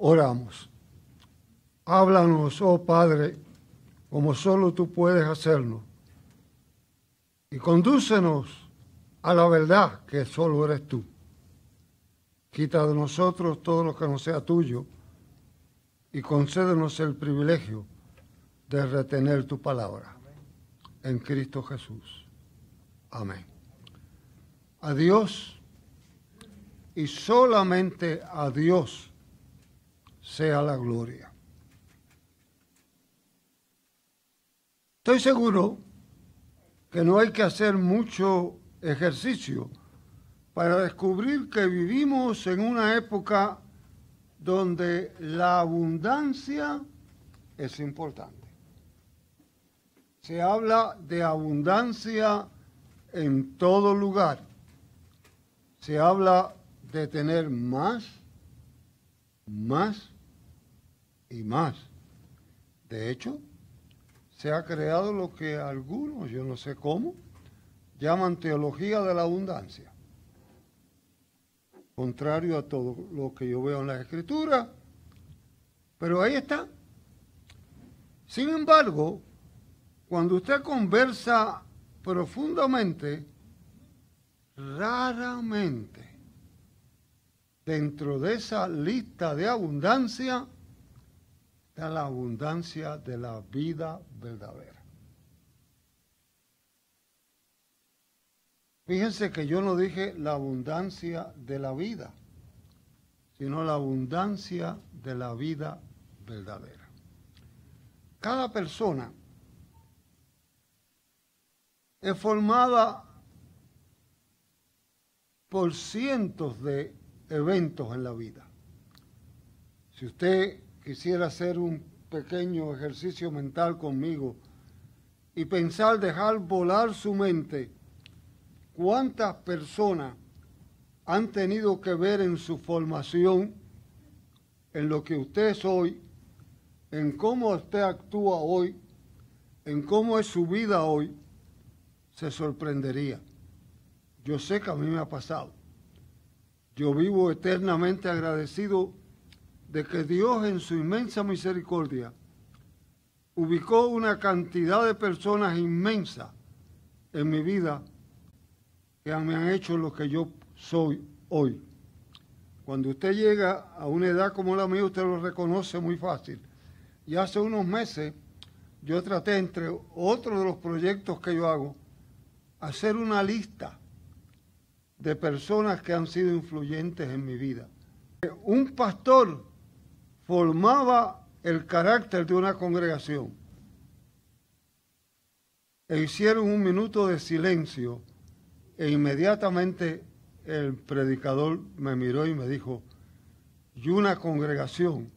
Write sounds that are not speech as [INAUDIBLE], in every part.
Oramos. Háblanos, oh Padre, como solo tú puedes hacerlo. Y condúcenos a la verdad que solo eres tú. Quita de nosotros todo lo que no sea tuyo y concédenos el privilegio de retener tu palabra. En Cristo Jesús. Amén. A Dios y solamente a Dios sea la gloria. Estoy seguro que no hay que hacer mucho ejercicio para descubrir que vivimos en una época donde la abundancia es importante. Se habla de abundancia en todo lugar. Se habla de tener más, más y más. De hecho, se ha creado lo que algunos, yo no sé cómo, llaman teología de la abundancia. Contrario a todo lo que yo veo en la escritura. Pero ahí está. Sin embargo, cuando usted conversa profundamente, raramente dentro de esa lista de abundancia la abundancia de la vida verdadera. Fíjense que yo no dije la abundancia de la vida, sino la abundancia de la vida verdadera. Cada persona es formada por cientos de eventos en la vida. Si usted quisiera hacer un pequeño ejercicio mental conmigo y pensar dejar volar su mente, ¿Cuántas personas han tenido que ver en su formación, en lo que usted es hoy, en cómo usted actúa hoy, en cómo es su vida hoy? Se sorprendería. Yo sé que a mí me ha pasado. Yo vivo eternamente agradecido de que Dios en su inmensa misericordia ubicó una cantidad de personas inmensa en mi vida que me han hecho lo que yo soy hoy. Cuando usted llega a una edad como la mía, usted lo reconoce muy fácil. Y hace unos meses yo traté, entre otros de los proyectos que yo hago, hacer una lista de personas que han sido influyentes en mi vida. Un pastor formaba el carácter de una congregación. E hicieron un minuto de silencio e inmediatamente el predicador me miró y me dijo, y una congregación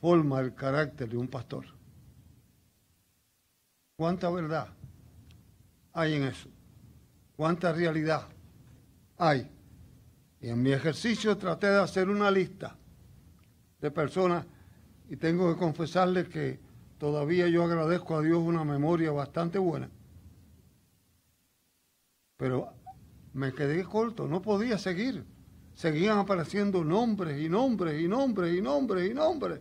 forma el carácter de un pastor. ¿Cuánta verdad hay en eso? ¿Cuánta realidad hay? Y en mi ejercicio traté de hacer una lista de personas y tengo que confesarles que todavía yo agradezco a Dios una memoria bastante buena pero me quedé corto, no podía seguir. Seguían apareciendo nombres y nombres y nombres y nombres y nombres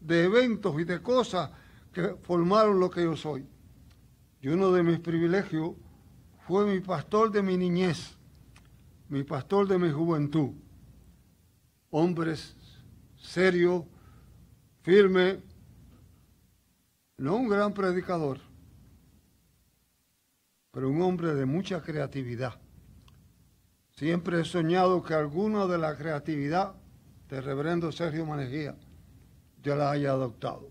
de eventos y de cosas que formaron lo que yo soy. Y uno de mis privilegios fue mi pastor de mi niñez, mi pastor de mi juventud. Hombres serios, firme, no un gran predicador, pero un hombre de mucha creatividad. Siempre he soñado que alguna de la creatividad de reverendo Sergio Manejía yo la haya adoptado.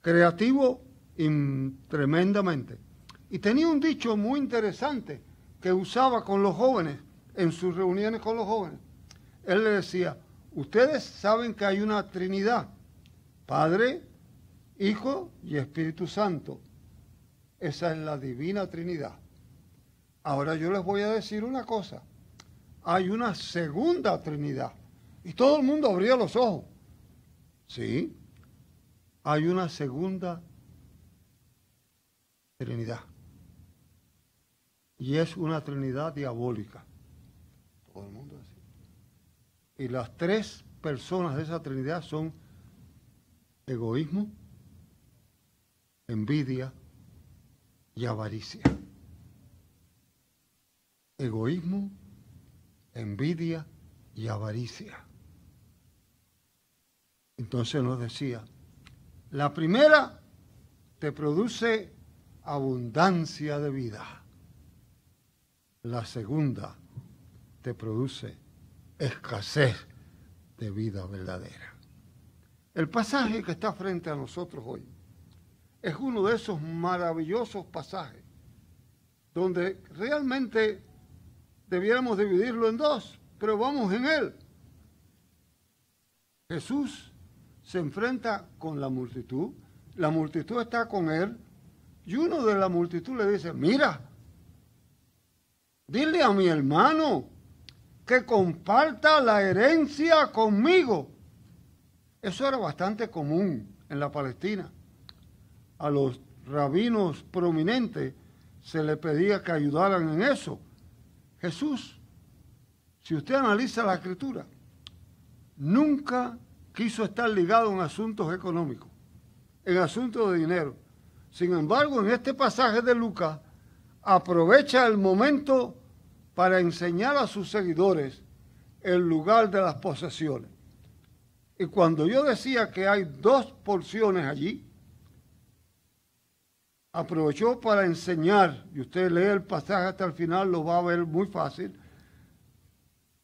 Creativo tremendamente. Y tenía un dicho muy interesante que usaba con los jóvenes, en sus reuniones con los jóvenes. Él le decía, ustedes saben que hay una Trinidad, Padre, Hijo y Espíritu Santo. Esa es la divina Trinidad. Ahora yo les voy a decir una cosa. Hay una segunda Trinidad. Y todo el mundo abría los ojos. Sí, hay una segunda Trinidad. Y es una Trinidad diabólica. Todo el mundo así. Y las tres personas de esa Trinidad son egoísmo, envidia y avaricia. Egoísmo, envidia y avaricia. Entonces nos decía, la primera te produce abundancia de vida. La segunda te produce escasez de vida verdadera. El pasaje que está frente a nosotros hoy es uno de esos maravillosos pasajes donde realmente debiéramos dividirlo en dos, pero vamos en él. Jesús se enfrenta con la multitud, la multitud está con él, y uno de la multitud le dice, mira, dile a mi hermano que comparta la herencia conmigo. Eso era bastante común en la Palestina. A los rabinos prominentes se les pedía que ayudaran en eso. Jesús, si usted analiza la escritura, nunca quiso estar ligado en asuntos económicos, en asuntos de dinero. Sin embargo, en este pasaje de Lucas, aprovecha el momento para enseñar a sus seguidores el lugar de las posesiones. Y cuando yo decía que hay dos porciones allí, aprovechó para enseñar, y usted lee el pasaje hasta el final, lo va a ver muy fácil,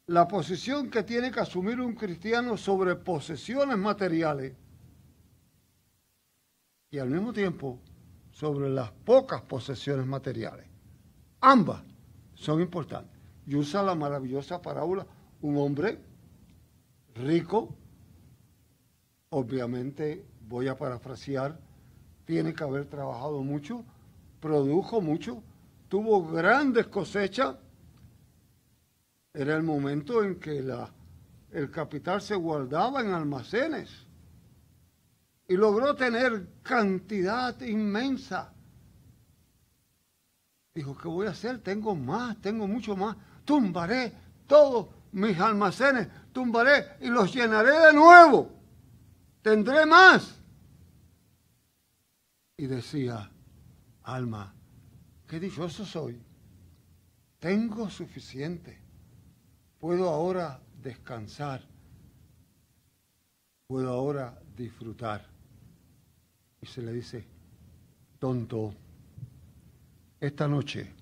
la posición que tiene que asumir un cristiano sobre posesiones materiales y al mismo tiempo sobre las pocas posesiones materiales. Ambas son importantes. Y usa la maravillosa parábola, un hombre rico, obviamente voy a parafrasear, tiene que haber trabajado mucho, produjo mucho, tuvo grandes cosechas, era el momento en que la, el capital se guardaba en almacenes y logró tener cantidad inmensa. Dijo, ¿qué voy a hacer? Tengo más, tengo mucho más. Tumbaré todos mis almacenes, tumbaré y los llenaré de nuevo. Tendré más. Y decía, alma, qué dichoso soy. Tengo suficiente puedo ahora descansar, puedo ahora disfrutar. Y se le dice, tonto, esta noche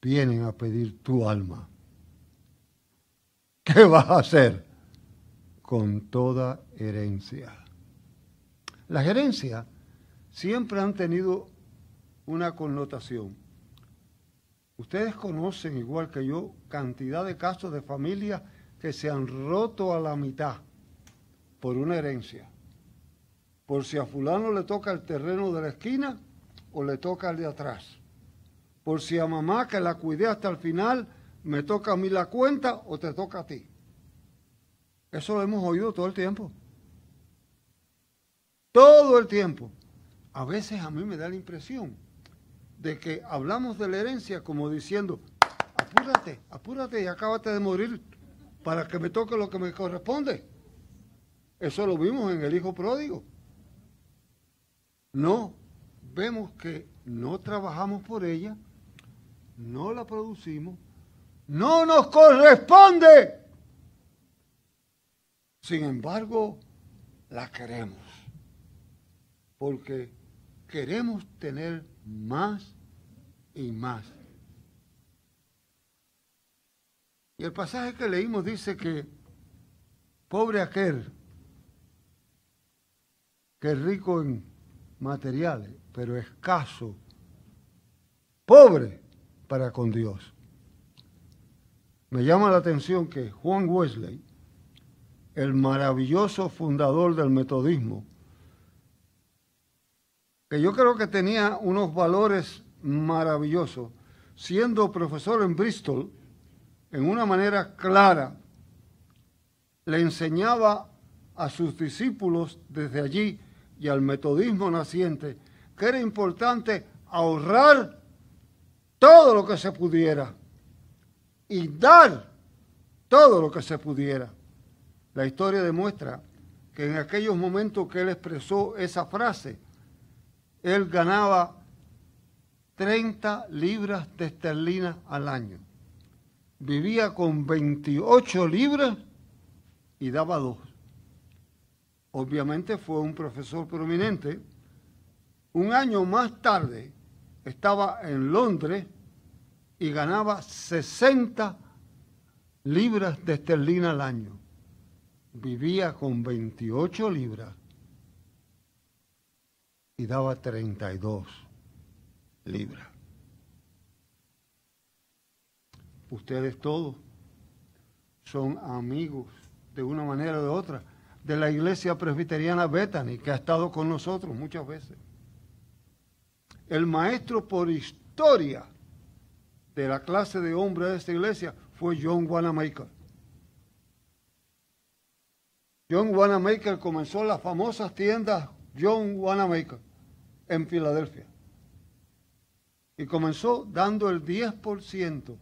vienen a pedir tu alma. ¿Qué [LAUGHS] vas a hacer con toda herencia? Las herencias siempre han tenido una connotación Ustedes conocen, igual que yo, cantidad de casos de familias que se han roto a la mitad por una herencia. Por si a fulano le toca el terreno de la esquina o le toca el de atrás. Por si a mamá que la cuidé hasta el final me toca a mí la cuenta o te toca a ti. Eso lo hemos oído todo el tiempo. Todo el tiempo. A veces a mí me da la impresión de que hablamos de la herencia como diciendo, apúrate, apúrate y acábate de morir para que me toque lo que me corresponde. Eso lo vimos en el hijo pródigo. No, vemos que no trabajamos por ella, no la producimos, no nos corresponde. Sin embargo, la queremos, porque queremos tener más y más. Y el pasaje que leímos dice que pobre aquel que es rico en materiales, pero escaso, pobre para con Dios. Me llama la atención que Juan Wesley, el maravilloso fundador del metodismo, que yo creo que tenía unos valores maravilloso, siendo profesor en Bristol, en una manera clara, le enseñaba a sus discípulos desde allí y al metodismo naciente que era importante ahorrar todo lo que se pudiera y dar todo lo que se pudiera. La historia demuestra que en aquellos momentos que él expresó esa frase, él ganaba 30 libras de esterlina al año. Vivía con 28 libras y daba dos. Obviamente fue un profesor prominente. Un año más tarde estaba en Londres y ganaba 60 libras de esterlina al año. Vivía con 28 libras y daba 32 libras. Ustedes todos son amigos de una manera o de otra de la iglesia presbiteriana Bethany, que ha estado con nosotros muchas veces. El maestro por historia de la clase de hombres de esta iglesia fue John Wanamaker. John Wanamaker comenzó las famosas tiendas John Wanamaker en Filadelfia. Y comenzó dando el 10%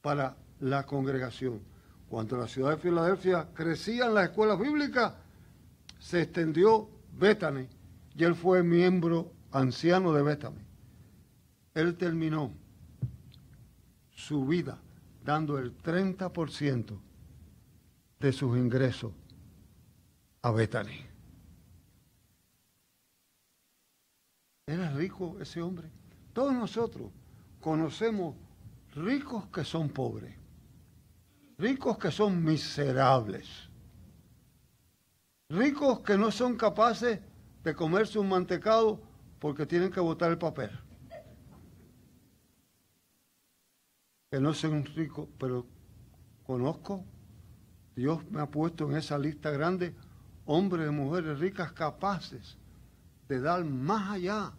para la congregación. Cuando la ciudad de Filadelfia crecía en las escuelas bíblicas, se extendió Bethany y él fue miembro anciano de Bethany. Él terminó su vida dando el 30% de sus ingresos a Bethany. Era rico ese hombre. Todos nosotros conocemos ricos que son pobres, ricos que son miserables, ricos que no son capaces de comerse un mantecado porque tienen que botar el papel. Que no son ricos, pero conozco, Dios me ha puesto en esa lista grande hombres y mujeres ricas capaces de dar más allá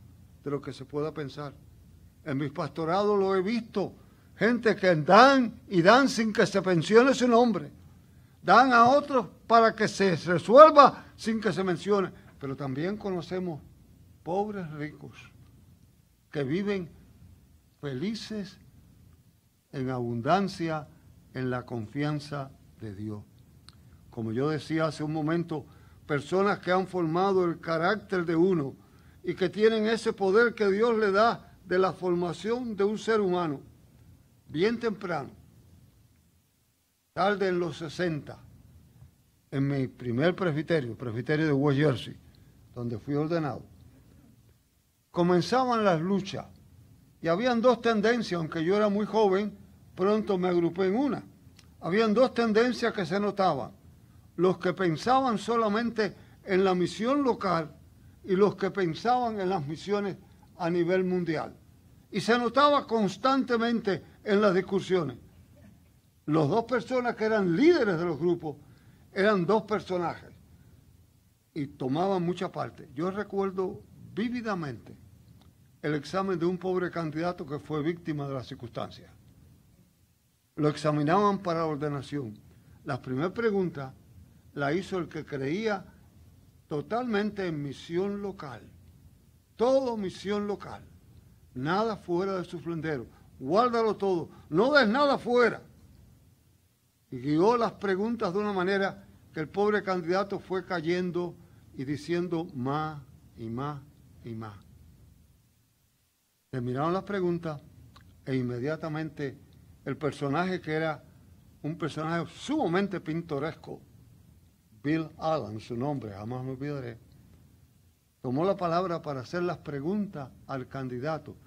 de lo que se pueda pensar. En mis pastorados lo he visto gente que dan y dan sin que se mencione su nombre. Dan a otros para que se resuelva sin que se mencione. Pero también conocemos pobres ricos que viven felices en abundancia en la confianza de Dios. Como yo decía hace un momento, personas que han formado el carácter de uno y que tienen ese poder que Dios le da de la formación de un ser humano bien temprano, tarde en los 60, en mi primer presbiterio, presbiterio de West Jersey, donde fui ordenado, comenzaban las luchas y habían dos tendencias, aunque yo era muy joven, pronto me agrupé en una. Habían dos tendencias que se notaban. Los que pensaban solamente en la misión local y los que pensaban en las misiones a nivel mundial. Y se notaba constantemente en las discusiones. Los dos personas que eran líderes de los grupos eran dos personajes y tomaban mucha parte. Yo recuerdo vívidamente el examen de un pobre candidato que fue víctima de las circunstancias. Lo examinaban para la ordenación. La primera pregunta la hizo el que creía totalmente en misión local. Todo misión local. Nada fuera de su flendero guárdalo todo, no des nada fuera. Y guió las preguntas de una manera que el pobre candidato fue cayendo y diciendo más y más y más. Terminaron las preguntas e inmediatamente el personaje que era un personaje sumamente pintoresco, Bill Allen, su nombre, jamás me olvidaré, tomó la palabra para hacer las preguntas al candidato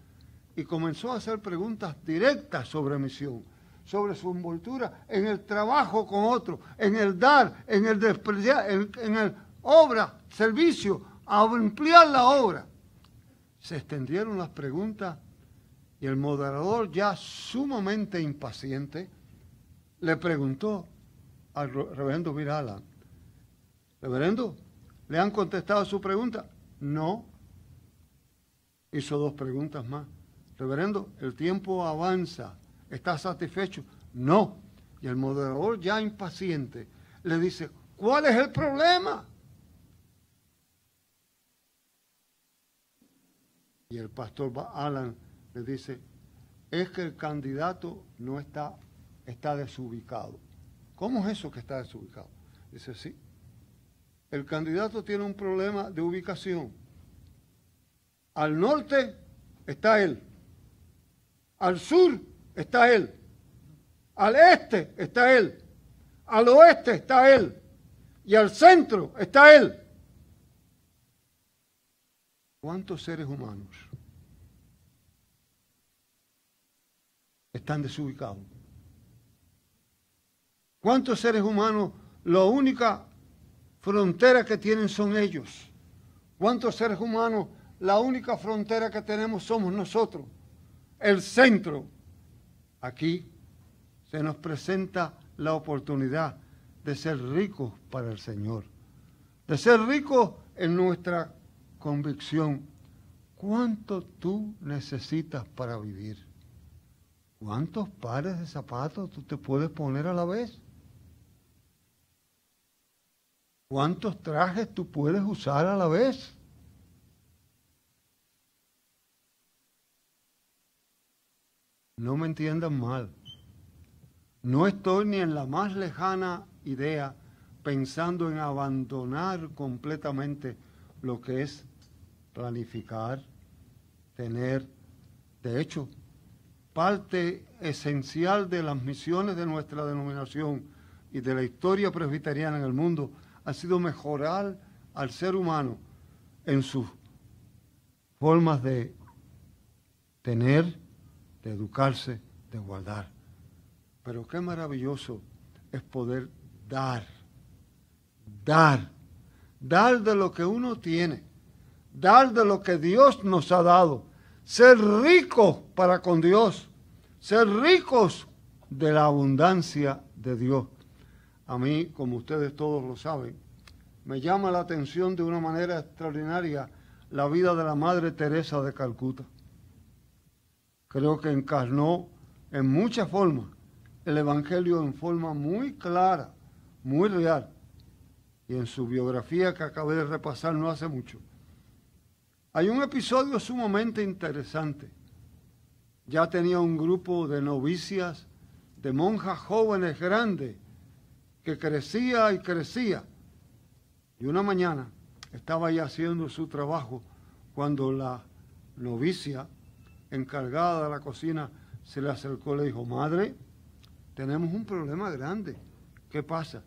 y comenzó a hacer preguntas directas sobre misión, sobre su envoltura en el trabajo con otros, en el dar, en el despreciar, en, el obra, servicio, a ampliar la obra. Se extendieron las preguntas y el moderador, ya sumamente impaciente, le preguntó al reverendo Virala, reverendo, ¿le han contestado su pregunta? No. Hizo dos preguntas más. Reverendo, el tiempo avanza, ¿está satisfecho? No. Y el moderador ya impaciente le dice, ¿cuál es el problema? Y el pastor Alan le dice, es que el candidato no está, está desubicado. ¿Cómo es eso que está desubicado? Dice, sí. El candidato tiene un problema de ubicación. Al norte está él. Al sur está él. Al este está él. Al oeste está él. Y al centro está él. ¿Cuántos seres humanos están desubicados? ¿Cuántos seres humanos la única frontera que tienen son ellos? ¿Cuántos seres humanos la única frontera que tenemos somos nosotros? El centro. Aquí se nos presenta la oportunidad de ser ricos para el Señor, de ser ricos en nuestra convicción. ¿Cuánto tú necesitas para vivir? ¿Cuántos pares de zapatos tú te puedes poner a la vez? ¿Cuántos trajes tú puedes usar a la vez? No me entiendan mal. No estoy ni en la más lejana idea pensando en abandonar completamente lo que es planificar, tener, de hecho, parte esencial de las misiones de nuestra denominación y de la historia presbiteriana en el mundo ha sido mejorar al ser humano en sus formas de tener, de educarse, de guardar. Pero qué maravilloso es poder dar, dar, dar de lo que uno tiene, dar de lo que Dios nos ha dado, ser ricos para con Dios, ser ricos de la abundancia de Dios. A mí, como ustedes todos lo saben, me llama la atención de una manera extraordinaria la vida de la Madre Teresa de Calcuta. Creo que encarnó en muchas formas el Evangelio en forma muy clara, muy real. Y en su biografía que acabé de repasar no hace mucho. Hay un episodio sumamente interesante. Ya tenía un grupo de novicias, de monjas jóvenes grandes, que crecía y crecía. Y una mañana estaba ya haciendo su trabajo cuando la novicia encargada de la cocina se le acercó y le dijo, madre, tenemos un problema grande. ¿Qué pasa?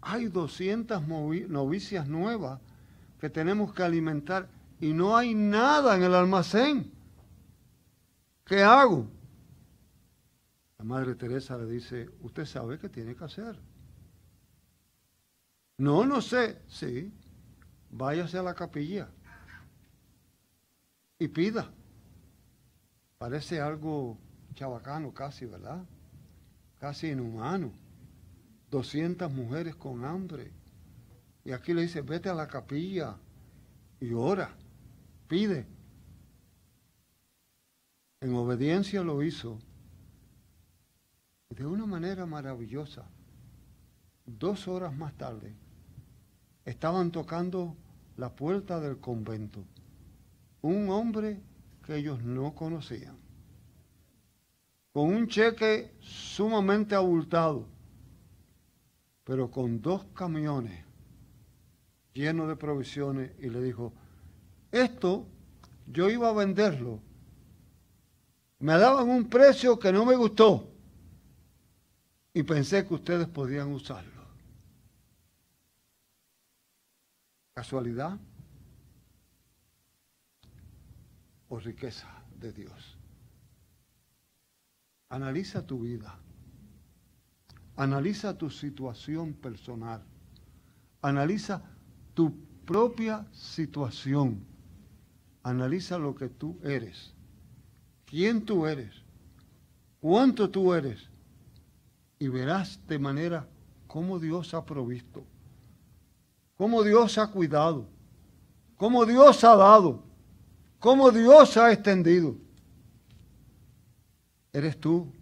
Hay 200 novicias nuevas que tenemos que alimentar y no hay nada en el almacén. ¿Qué hago? La Madre Teresa le dice, usted sabe qué tiene que hacer. No, no sé. Sí, váyase a la capilla y pida. Parece algo chabacano casi, ¿verdad? Casi inhumano. 200 mujeres con hambre. Y aquí le dice, vete a la capilla y ora, pide. En obediencia lo hizo. De una manera maravillosa. Dos horas más tarde, estaban tocando la puerta del convento. Un hombre que ellos no conocían. Con un cheque sumamente abultado, pero con dos camiones llenos de provisiones y le dijo, esto yo iba a venderlo. Me daban un precio que no me gustó y pensé que ustedes podían usarlo. ¿Casualidad? ¿O riqueza de Dios? Analiza tu vida. Analiza tu situación personal. Analiza tu propia situación. Analiza lo que tú eres. ¿Quién tú eres? ¿Cuánto tú eres? Y verás de manera cómo Dios ha provisto cómo Dios ha cuidado, cómo Dios ha dado, cómo Dios ha extendido. ¿Eres tú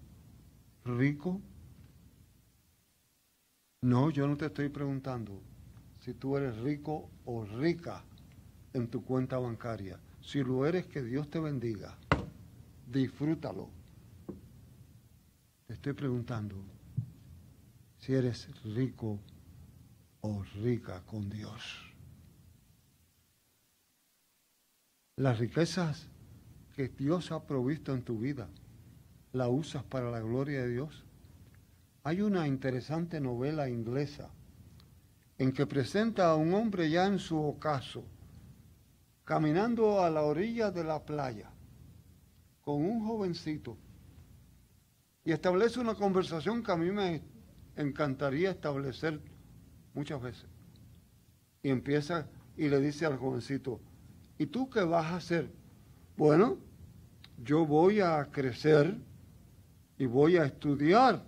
rico? No, yo no te estoy preguntando si tú eres rico o rica en tu cuenta bancaria. Si lo eres, que Dios te bendiga. Disfrútalo. Te estoy preguntando si eres rico o rica con Dios. Las riquezas que Dios ha provisto en tu vida, ¿la usas para la gloria de Dios? Hay una interesante novela inglesa en que presenta a un hombre ya en su ocaso, caminando a la orilla de la playa, con un jovencito, y establece una conversación que a mí me encantaría establecer muchas veces. Y empieza y le dice al jovencito, ¿y tú qué vas a hacer? Bueno, yo voy a crecer y voy a estudiar.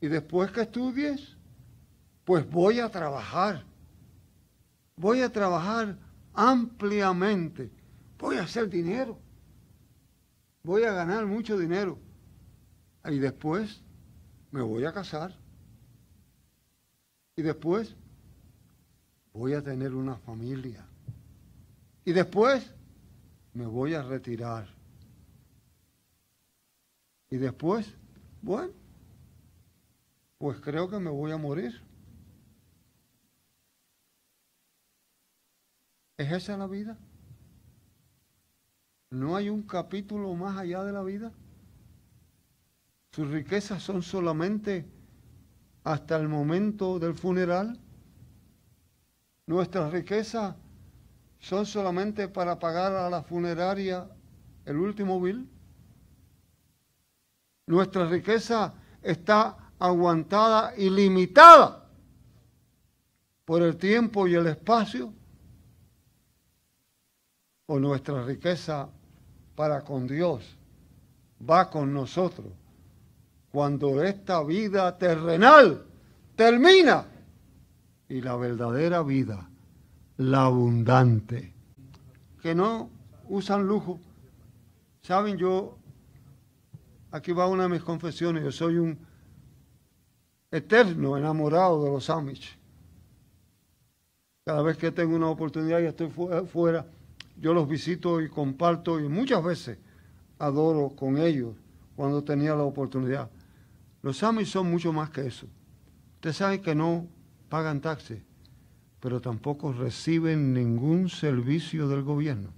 Y después que estudies, pues voy a trabajar. Voy a trabajar ampliamente. Voy a hacer dinero. Voy a ganar mucho dinero. Y después me voy a casar. Y después voy a tener una familia. Y después me voy a retirar. Y después, bueno, pues creo que me voy a morir. ¿Es esa la vida? ¿No hay un capítulo más allá de la vida? Sus riquezas son solamente hasta el momento del funeral. Nuestras riquezas son solamente para pagar a la funeraria el último bill. Nuestra riqueza está aguantada y limitada por el tiempo y el espacio. O nuestra riqueza para con Dios va con nosotros cuando esta vida terrenal termina y la verdadera vida, la abundante, que no usan lujo. Saben, yo, aquí va una de mis confesiones, yo soy un eterno enamorado de los Amish. Cada vez que tengo una oportunidad y estoy fuera, yo los visito y comparto y muchas veces adoro con ellos cuando tenía la oportunidad. Los Amish son mucho más que eso. Usted sabe que no pagan taxes, pero tampoco reciben ningún servicio del gobierno.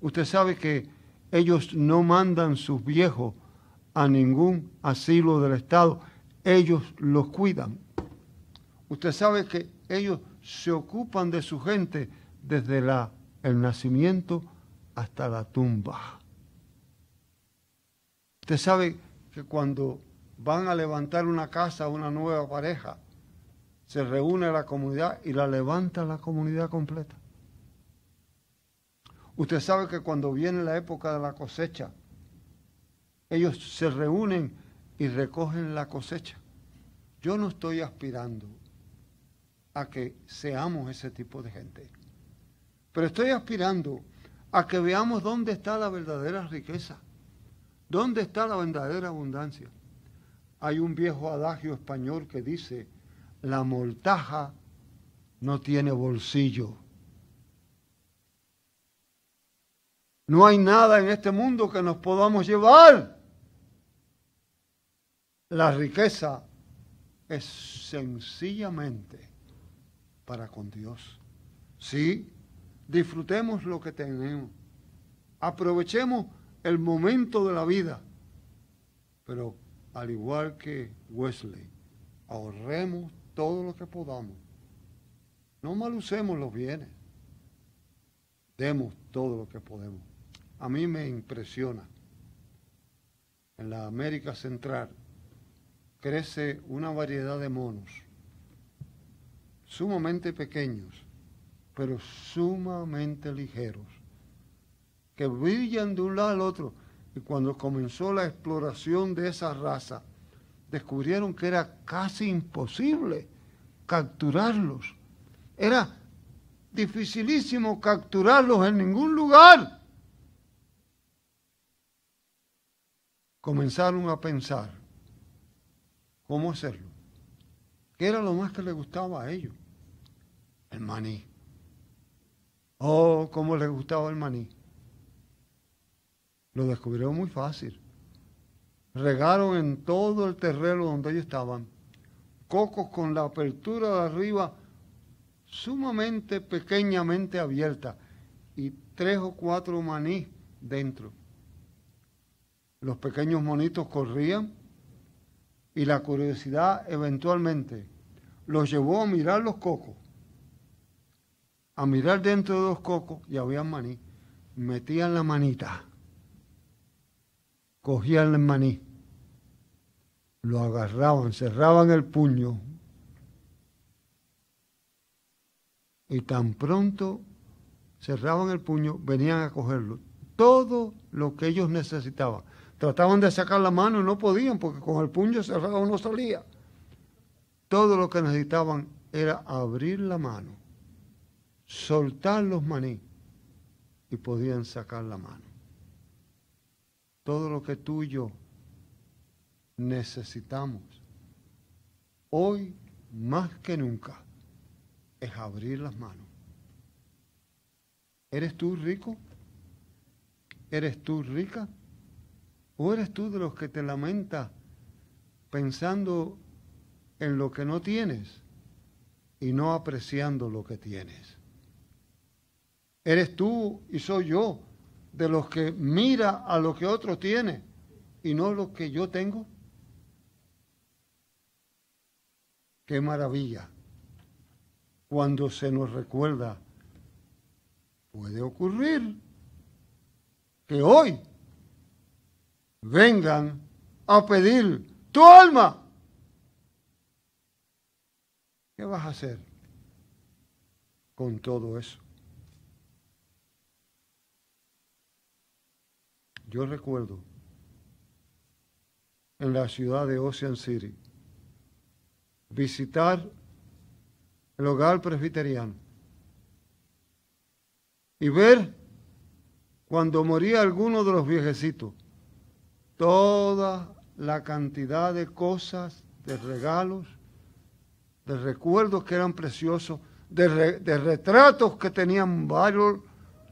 Usted sabe que ellos no mandan sus viejos a ningún asilo del Estado, ellos los cuidan. Usted sabe que ellos se ocupan de su gente desde el nacimiento hasta la tumba. Usted sabe que cuando van a levantar una casa, una nueva pareja, se reúne la comunidad y la levanta la comunidad completa. Usted sabe que cuando viene la época de la cosecha, ellos se reúnen y recogen la cosecha. Yo no estoy aspirando a que seamos ese tipo de gente, pero estoy aspirando a que veamos dónde está la verdadera riqueza. ¿Dónde está la verdadera abundancia? Hay un viejo adagio español que dice, la mortaja no tiene bolsillo. No hay nada en este mundo que nos podamos llevar. La riqueza es sencillamente para con Dios. Sí, disfrutemos lo que tenemos. Aprovechemos el momento de la vida. Pero al igual que Wesley, ahorremos todo lo que podamos. No malucemos los bienes. Demos todo lo que podemos. A mí me impresiona. En la América Central crece una variedad de monos, sumamente pequeños, pero sumamente ligeros que brillan de un lado al otro. Y cuando comenzó la exploración de esa raza, descubrieron que era casi imposible capturarlos. Era dificilísimo capturarlos en ningún lugar. Comenzaron a pensar cómo hacerlo. ¿Qué era lo más que les gustaba a ellos? El maní. Oh, cómo les gustaba el maní. Lo descubrieron muy fácil. regaron en todo el terreno donde ellos estaban cocos con la apertura de arriba sumamente pequeñamente abierta y tres o cuatro maní dentro. Los pequeños monitos corrían y la curiosidad eventualmente los llevó a mirar los cocos, a mirar dentro de los cocos y había maní. Metían la manita, cogían el maní, lo agarraban, cerraban el puño y tan pronto cerraban el puño, venían a cogerlo. Todo lo que ellos necesitaban. Trataban de sacar la mano y no podían porque con el puño cerrado no salía. Todo lo que necesitaban era abrir la mano, soltar los maní y podían sacar la mano. Todo lo que tú y yo necesitamos hoy más que nunca es abrir las manos. ¿Eres tú rico? ¿Eres tú rica? ¿O eres tú de los que te lamentas pensando en lo que no tienes y no apreciando lo que tienes? ¿Eres tú y soy yo de los que mira a lo que otro tiene y no lo que yo tengo? Qué maravilla cuando se nos recuerda. Puede ocurrir que hoy vengan a pedir tu alma. ¿Qué vas a hacer con todo eso? Yo recuerdo en la ciudad de Ocean City visitar el hogar presbiteriano y ver cuando moría alguno de los viejecitos toda la cantidad de cosas, de regalos, de recuerdos que eran preciosos, de, de retratos que tenían valor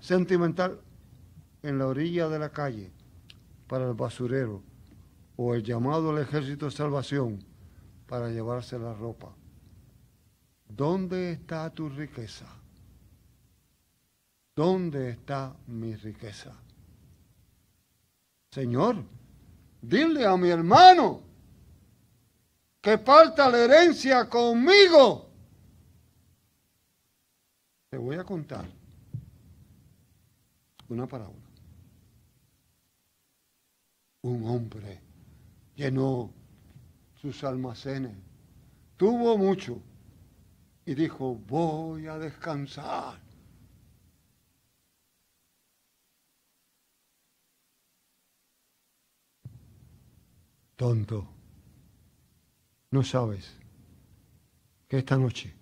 sentimental en la orilla de la calle para el basurero o el llamado al ejército de salvación para llevarse la ropa. ¿Dónde está tu riqueza? ¿Dónde está mi riqueza? Señor, dile a mi hermano que falta la herencia conmigo. Te voy a contar una parábola. Un hombre llenó sus almacenes, tuvo mucho y dijo, voy a descansar. Tonto, no sabes que esta noche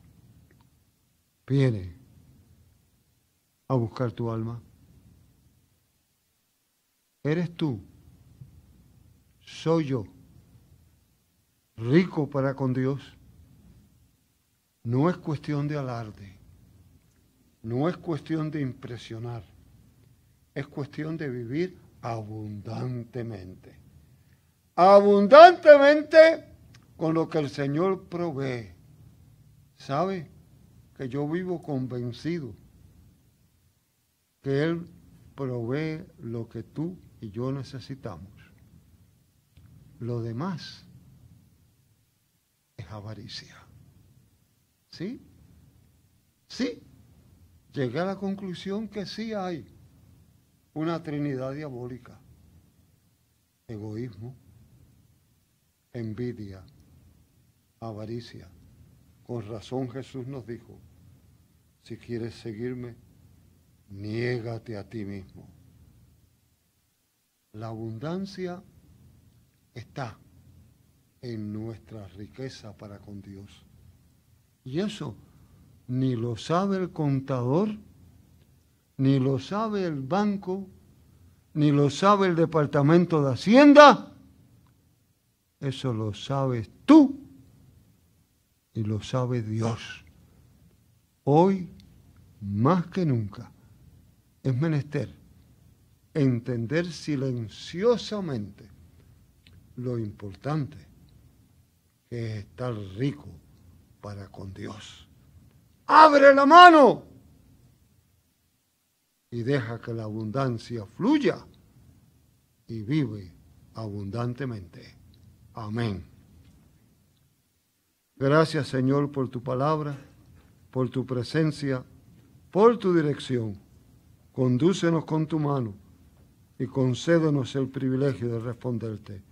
viene a buscar tu alma. Eres tú, soy yo, rico para con Dios no es cuestión de alarde, no es cuestión de impresionar, es cuestión de vivir abundantemente. Abundantemente con lo que el Señor provee. ¿Sabe? Que yo vivo convencido que Él provee lo que tú y yo necesitamos. Lo demás es avaricia. ¿Sí? Sí. Llegué a la conclusión que sí hay una trinidad diabólica. Egoísmo, envidia, avaricia. Con razón Jesús nos dijo, si quieres seguirme, niégate a ti mismo. La abundancia está en nuestra riqueza para con Dios. Y eso ni lo sabe el contador, ni lo sabe el banco, ni lo sabe el departamento de Hacienda. Eso lo sabes tú y lo sabe Dios. Hoy, más que nunca, es menester entender silenciosamente lo importante, que es estar rico para con Dios. Abre la mano y deja que la abundancia fluya y vive abundantemente. Amén. Gracias Señor por tu palabra, por tu presencia, por tu dirección. Condúcenos con tu mano y concédenos el privilegio de responderte